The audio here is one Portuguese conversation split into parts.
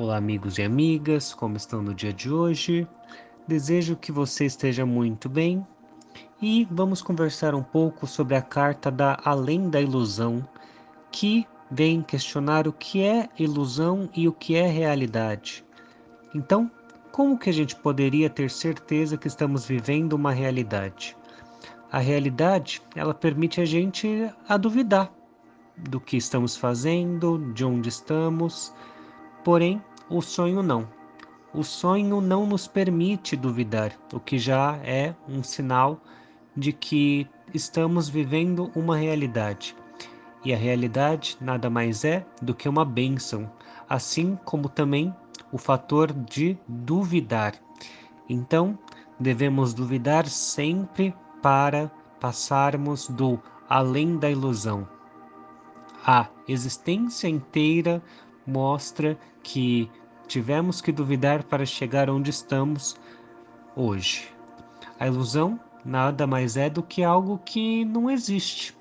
Olá, amigos e amigas, como estão no dia de hoje? Desejo que você esteja muito bem e vamos conversar um pouco sobre a carta da Além da Ilusão, que vem questionar o que é ilusão e o que é realidade. Então, como que a gente poderia ter certeza que estamos vivendo uma realidade? A realidade, ela permite a gente a duvidar do que estamos fazendo, de onde estamos, Porém, o sonho não. O sonho não nos permite duvidar, o que já é um sinal de que estamos vivendo uma realidade. E a realidade nada mais é do que uma bênção, assim como também o fator de duvidar. Então, devemos duvidar sempre para passarmos do além da ilusão. A existência inteira mostra que tivemos que duvidar para chegar onde estamos hoje. A ilusão nada mais é do que algo que não existe.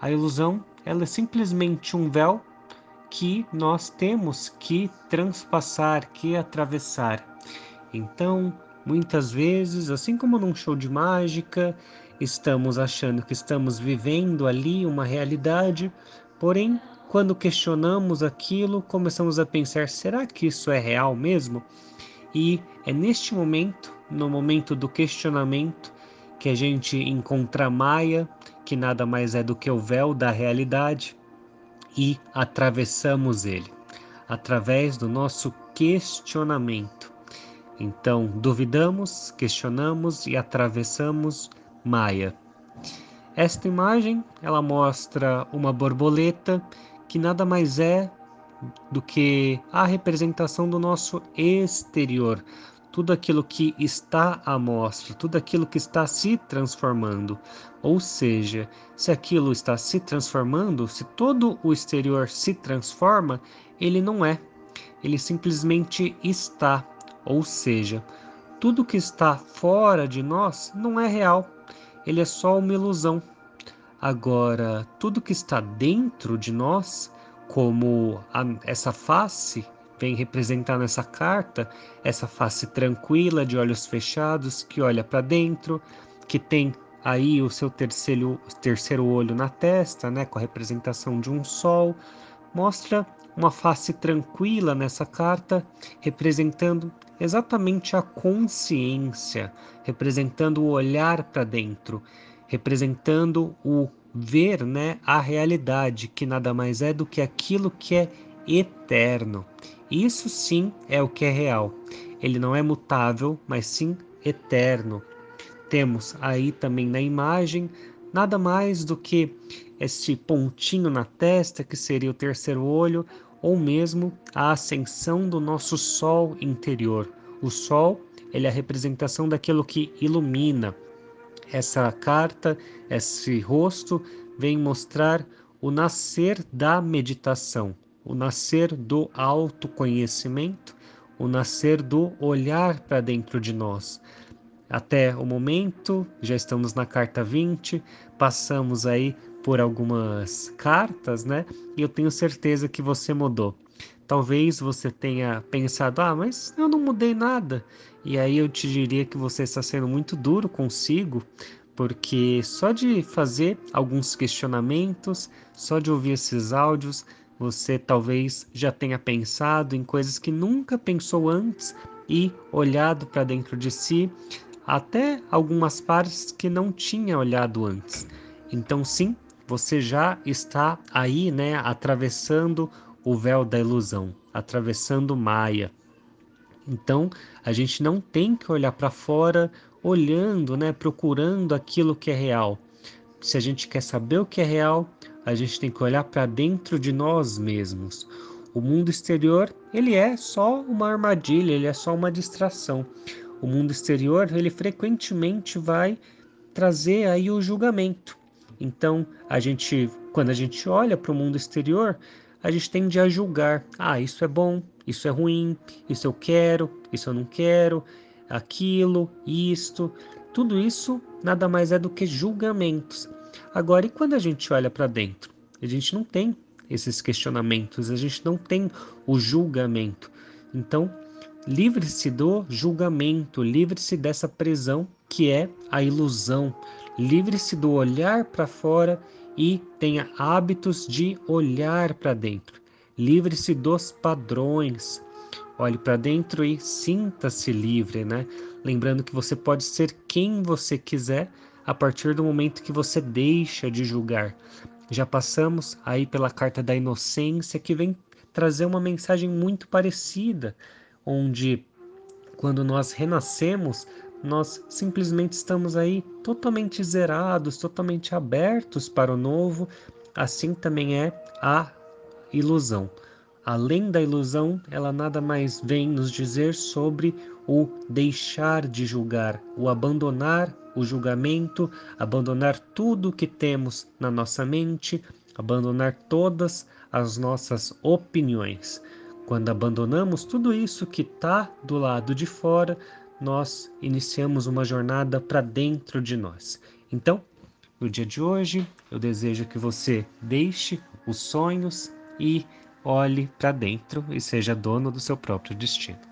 A ilusão ela é simplesmente um véu que nós temos que transpassar, que atravessar. Então, muitas vezes, assim como num show de mágica, estamos achando que estamos vivendo ali uma realidade, porém quando questionamos aquilo, começamos a pensar: será que isso é real mesmo? E é neste momento, no momento do questionamento, que a gente encontra Maia, que nada mais é do que o véu da realidade, e atravessamos ele através do nosso questionamento. Então, duvidamos, questionamos e atravessamos Maia. Esta imagem, ela mostra uma borboleta que nada mais é do que a representação do nosso exterior, tudo aquilo que está à mostra, tudo aquilo que está se transformando. Ou seja, se aquilo está se transformando, se todo o exterior se transforma, ele não é, ele simplesmente está. Ou seja, tudo que está fora de nós não é real, ele é só uma ilusão. Agora, tudo que está dentro de nós, como a, essa face vem representar nessa carta, essa face tranquila, de olhos fechados, que olha para dentro, que tem aí o seu terceiro, terceiro olho na testa, né, com a representação de um sol, mostra uma face tranquila nessa carta, representando exatamente a consciência, representando o olhar para dentro, representando o ver, né, a realidade, que nada mais é do que aquilo que é eterno. Isso sim é o que é real. Ele não é mutável, mas sim eterno. Temos aí também na imagem nada mais do que este pontinho na testa, que seria o terceiro olho, ou mesmo a ascensão do nosso sol interior. O sol, ele é a representação daquilo que ilumina, essa carta, esse rosto, vem mostrar o nascer da meditação, o nascer do autoconhecimento, o nascer do olhar para dentro de nós. Até o momento, já estamos na carta 20, passamos aí por algumas cartas, né? E eu tenho certeza que você mudou. Talvez você tenha pensado, ah, mas eu não mudei nada. E aí eu te diria que você está sendo muito duro consigo, porque só de fazer alguns questionamentos, só de ouvir esses áudios, você talvez já tenha pensado em coisas que nunca pensou antes e olhado para dentro de si, até algumas partes que não tinha olhado antes. Então, sim, você já está aí, né, atravessando o véu da ilusão, atravessando Maia. Então, a gente não tem que olhar para fora olhando, né, procurando aquilo que é real. Se a gente quer saber o que é real, a gente tem que olhar para dentro de nós mesmos. O mundo exterior, ele é só uma armadilha, ele é só uma distração. O mundo exterior, ele frequentemente vai trazer aí o julgamento. Então, a gente, quando a gente olha para o mundo exterior, a gente tende a julgar. Ah, isso é bom, isso é ruim, isso eu quero, isso eu não quero, aquilo, isto. Tudo isso nada mais é do que julgamentos. Agora, e quando a gente olha para dentro? A gente não tem esses questionamentos, a gente não tem o julgamento. Então, livre-se do julgamento, livre-se dessa prisão que é a ilusão, livre-se do olhar para fora e tenha hábitos de olhar para dentro. Livre-se dos padrões. Olhe para dentro e sinta-se livre, né? Lembrando que você pode ser quem você quiser a partir do momento que você deixa de julgar. Já passamos aí pela carta da inocência que vem trazer uma mensagem muito parecida, onde quando nós renascemos, nós simplesmente estamos aí totalmente zerados, totalmente abertos para o novo. Assim também é a ilusão. Além da ilusão, ela nada mais vem nos dizer sobre o deixar de julgar, o abandonar o julgamento, abandonar tudo que temos na nossa mente, abandonar todas as nossas opiniões. Quando abandonamos tudo isso que está do lado de fora, nós iniciamos uma jornada para dentro de nós. Então, no dia de hoje, eu desejo que você deixe os sonhos e olhe para dentro e seja dono do seu próprio destino.